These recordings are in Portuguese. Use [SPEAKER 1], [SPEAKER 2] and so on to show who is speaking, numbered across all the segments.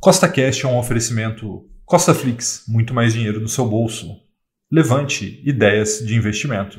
[SPEAKER 1] Costa Cash é um oferecimento Costa Flix, muito mais dinheiro no seu bolso. Levante ideias de investimento.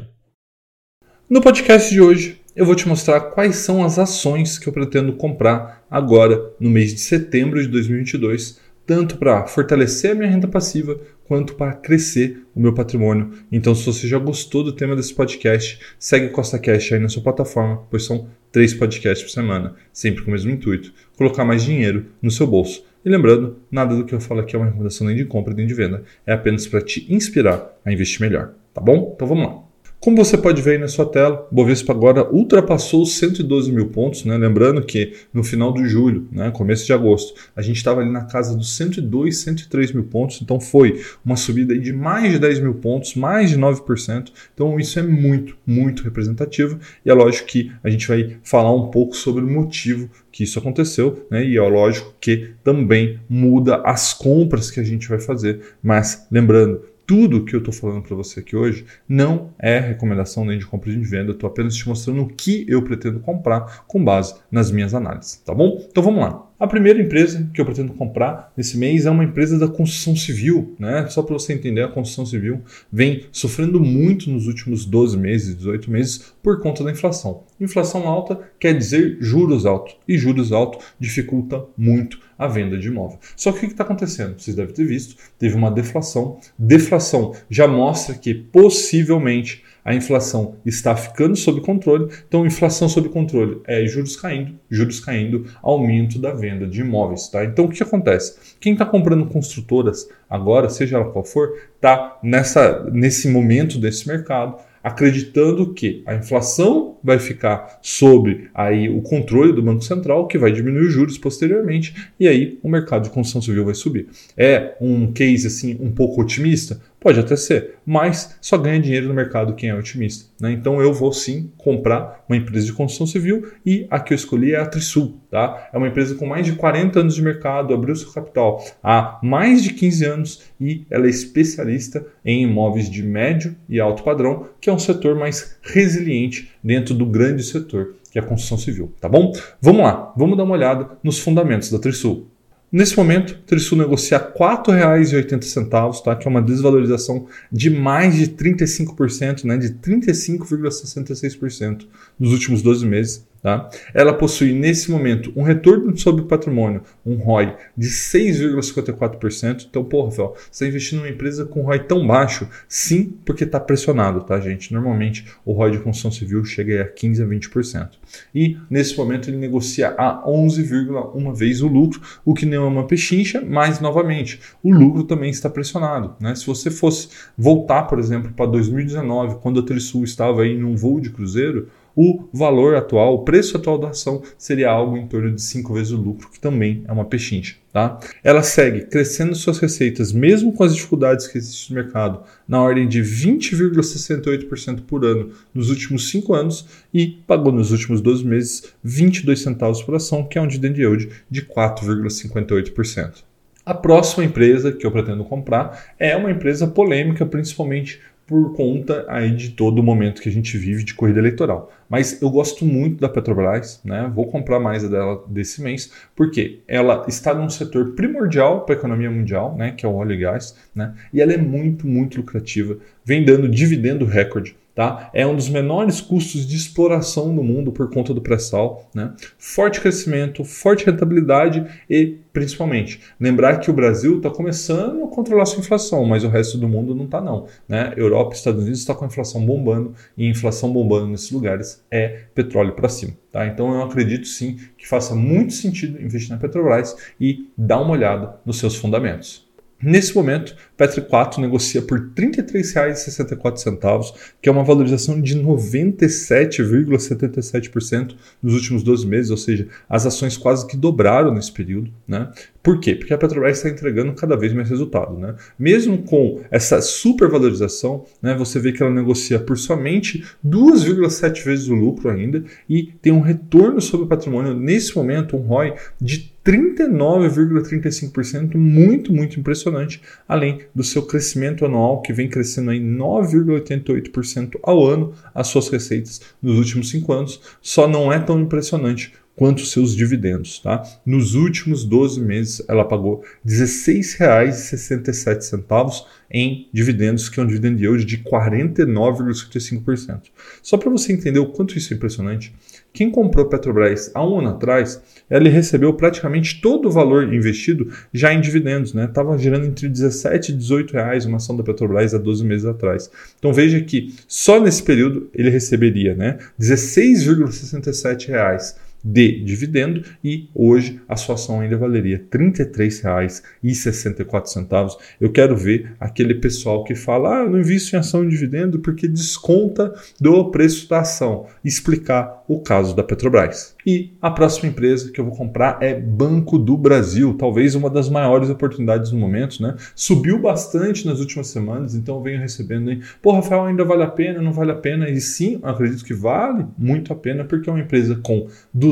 [SPEAKER 1] No podcast de hoje, eu vou te mostrar quais são as ações que eu pretendo comprar agora no mês de setembro de 2022, tanto para fortalecer a minha renda passiva quanto para crescer o meu patrimônio. Então, se você já gostou do tema desse podcast, segue Costa Cash aí na sua plataforma, pois são três podcasts por semana, sempre com o mesmo intuito: colocar mais dinheiro no seu bolso. E lembrando, nada do que eu falo aqui é uma recomendação nem de compra nem de venda, é apenas para te inspirar a investir melhor, tá bom? Então vamos lá. Como você pode ver aí na sua tela, Bovespa agora ultrapassou os 112 mil pontos, né? Lembrando que no final de julho, né, começo de agosto, a gente estava ali na casa dos 102, 103 mil pontos, então foi uma subida de mais de 10 mil pontos, mais de 9%. Então isso é muito, muito representativo e é lógico que a gente vai falar um pouco sobre o motivo que isso aconteceu, né? E é lógico que também muda as compras que a gente vai fazer. Mas lembrando, tudo que eu estou falando para você aqui hoje não é recomendação nem de compra nem de venda, estou apenas te mostrando o que eu pretendo comprar com base nas minhas análises, tá bom? Então vamos lá. A primeira empresa que eu pretendo comprar nesse mês é uma empresa da construção civil, né? Só para você entender, a construção civil vem sofrendo muito nos últimos 12 meses, 18 meses, por conta da inflação. Inflação alta quer dizer juros altos, e juros altos dificulta muito a venda de imóvel. Só que o que está acontecendo? Vocês devem ter visto, teve uma deflação. Deflação já mostra que possivelmente a inflação está ficando sob controle. Então, inflação sob controle é juros caindo, juros caindo, aumento da venda de imóveis. Tá? Então, o que acontece? Quem está comprando construtoras agora, seja ela qual for, está nesse momento desse mercado acreditando que a inflação vai ficar sob aí o controle do Banco Central, que vai diminuir os juros posteriormente, e aí o mercado de construção civil vai subir. É um case assim um pouco otimista? Pode até ser, mas só ganha dinheiro no mercado quem é otimista. Né? Então eu vou sim comprar uma empresa de construção civil e a que eu escolhi é a Trisul. Tá? É uma empresa com mais de 40 anos de mercado, abriu seu capital há mais de 15 anos e ela é especialista em imóveis de médio e alto padrão, que é um setor mais resiliente dentro do grande setor que é a construção civil, tá bom? Vamos lá, vamos dar uma olhada nos fundamentos da Trisul. Nesse momento, o Trisul negocia R$ 4,80, tá? que é uma desvalorização de mais de 35%, né? de 35,66% nos últimos 12 meses. Tá? Ela possui, nesse momento, um retorno sobre patrimônio, um ROI de 6,54%. Então, porra, Rafael, você está investindo numa empresa com ROI tão baixo? Sim, porque está pressionado, tá, gente? Normalmente, o ROI de construção civil chega a 15% a 20%. E, nesse momento, ele negocia a 11,1 vezes o lucro, o que não é uma pechincha, mas, novamente, o lucro também está pressionado. Né? Se você fosse voltar, por exemplo, para 2019, quando a Trisul estava aí num voo de cruzeiro, o valor atual, o preço atual da ação seria algo em torno de 5 vezes o lucro, que também é uma pechincha. Tá? Ela segue crescendo suas receitas, mesmo com as dificuldades que existem no mercado, na ordem de 20,68% por ano nos últimos 5 anos e pagou nos últimos 12 meses 22 centavos por ação, que é um dividend yield de 4,58%. A próxima empresa que eu pretendo comprar é uma empresa polêmica, principalmente por conta aí de todo o momento que a gente vive de corrida eleitoral. Mas eu gosto muito da Petrobras, né? Vou comprar mais dela desse mês, porque ela está num setor primordial para a economia mundial, né? Que é o óleo e gás, né? E ela é muito, muito lucrativa, vem dando dividendo recorde. Tá? É um dos menores custos de exploração do mundo por conta do pré-sal. Né? Forte crescimento, forte rentabilidade e, principalmente, lembrar que o Brasil está começando a controlar sua inflação, mas o resto do mundo não está não. Né? Europa e Estados Unidos está com a inflação bombando e inflação bombando nesses lugares é petróleo para cima. Tá? Então eu acredito sim que faça muito sentido investir na Petrobras e dar uma olhada nos seus fundamentos. Nesse momento, Petri 4 negocia por R$ 33,64, que é uma valorização de 97,77% nos últimos 12 meses, ou seja, as ações quase que dobraram nesse período. Né? Por quê? Porque a Petrobras está entregando cada vez mais resultado. Né? Mesmo com essa supervalorização, né, você vê que ela negocia por somente 2,7 vezes o lucro ainda e tem um retorno sobre o patrimônio, nesse momento, um ROI de 39,35%, muito, muito impressionante, além do seu crescimento anual, que vem crescendo em 9,88% ao ano, as suas receitas nos últimos cinco anos, só não é tão impressionante quanto seus dividendos. Tá? Nos últimos 12 meses, ela pagou R$ 16,67 em dividendos, que é um dividend yield de 49,55%. Só para você entender o quanto isso é impressionante, quem comprou Petrobras há um ano atrás, ele recebeu praticamente todo o valor investido já em dividendos, né? Estava girando entre 17 e 18 reais uma ação da Petrobras há 12 meses atrás. Então veja que só nesse período ele receberia, né, 16,67 reais de dividendo e hoje a sua ação ainda valeria R$ 33,64. Eu quero ver aquele pessoal que fala: ah, eu não invisto em ação de dividendo porque desconta do preço da ação. Explicar o caso da Petrobras. E a próxima empresa que eu vou comprar é Banco do Brasil, talvez uma das maiores oportunidades no momento, né? Subiu bastante nas últimas semanas, então eu venho recebendo aí, pô, Rafael, ainda vale a pena, não vale a pena? E sim, acredito que vale muito a pena, porque é uma empresa com 200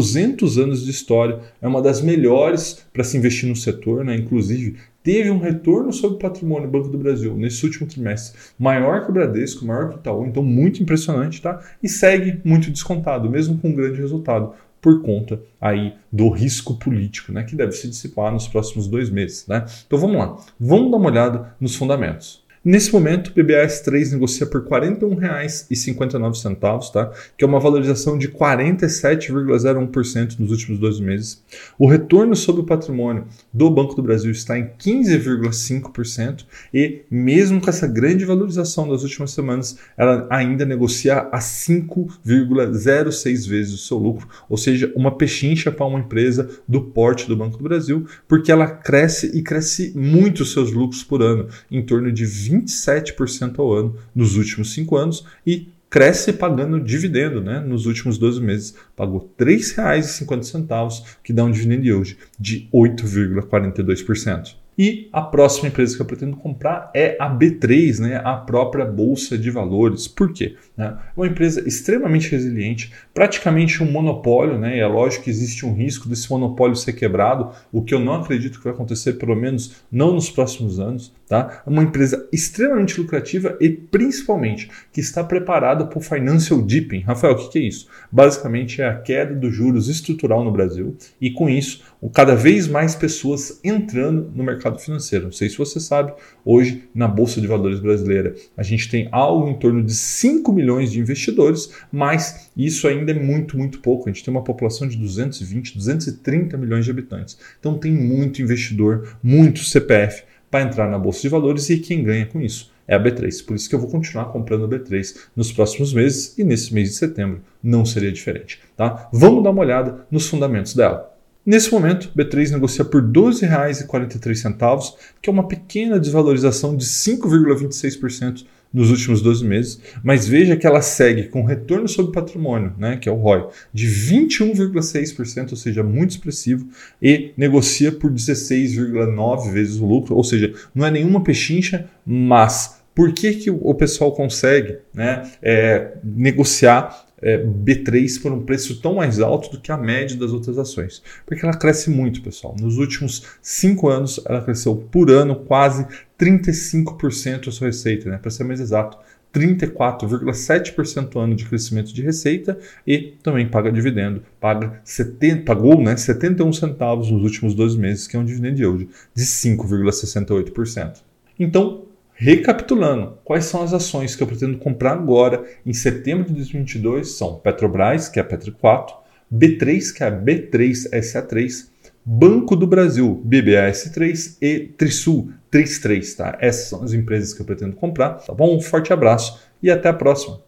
[SPEAKER 1] anos de história, é uma das melhores para se investir no setor, né? Inclusive, teve um retorno sobre o patrimônio do Banco do Brasil nesse último trimestre maior que o Bradesco, maior que o Itaú, então muito impressionante, tá? E segue muito descontado, mesmo com um grande resultado por conta aí do risco político, né, que deve se dissipar nos próximos dois meses, né? Então vamos lá, vamos dar uma olhada nos fundamentos. Nesse momento, o BBAS3 negocia por R$ 41,59, tá? que é uma valorização de 47,01% nos últimos 12 meses. O retorno sobre o patrimônio do Banco do Brasil está em 15,5% e, mesmo com essa grande valorização das últimas semanas, ela ainda negocia a 5,06 vezes o seu lucro, ou seja, uma pechincha para uma empresa do porte do Banco do Brasil, porque ela cresce e cresce muito os seus lucros por ano, em torno de 20 27% ao ano nos últimos cinco anos e cresce pagando dividendo, né? Nos últimos 12 meses pagou R$ 3,50, que dá um dividend yield de 8,42%. E a próxima empresa que eu pretendo comprar é a B3, né, a própria Bolsa de Valores. Por quê? É uma empresa extremamente resiliente, praticamente um monopólio, né, e é lógico que existe um risco desse monopólio ser quebrado, o que eu não acredito que vai acontecer, pelo menos não nos próximos anos. Tá? Uma empresa extremamente lucrativa e principalmente que está preparada para o financial dipping. Rafael, o que é isso? Basicamente é a queda dos juros estrutural no Brasil e com isso cada vez mais pessoas entrando no mercado financeiro. Não sei se você sabe, hoje na Bolsa de Valores brasileira a gente tem algo em torno de 5 milhões de investidores, mas isso ainda é muito, muito pouco. A gente tem uma população de 220, 230 milhões de habitantes. Então tem muito investidor, muito CPF para entrar na bolsa de valores e quem ganha com isso é a B3. Por isso que eu vou continuar comprando a B3 nos próximos meses e nesse mês de setembro não seria diferente, tá? Vamos dar uma olhada nos fundamentos dela. Nesse momento, B3 negocia por R$ 12,43, que é uma pequena desvalorização de 5,26% nos últimos 12 meses, mas veja que ela segue com retorno sobre patrimônio, né, que é o ROI, de 21,6%, ou seja, muito expressivo, e negocia por 16,9 vezes o lucro, ou seja, não é nenhuma pechincha, mas por que, que o pessoal consegue né, é, negociar é, B3 por um preço tão mais alto do que a média das outras ações. Porque ela cresce muito, pessoal. Nos últimos cinco anos, ela cresceu por ano quase 35% a sua receita, né? para ser mais exato. 34,7% ano de crescimento de receita e também paga dividendo. Paga 70, pagou né, 71 centavos nos últimos 12 meses, que é um dividend yield de 5,68%. Então, Recapitulando, quais são as ações que eu pretendo comprar agora em setembro de 2022? São Petrobras, que é a Petro 4, B3, que é a B3SA3, Banco do Brasil, BBAS3 e Trisul 33, tá? Essas são as empresas que eu pretendo comprar, tá bom? Um forte abraço e até a próxima.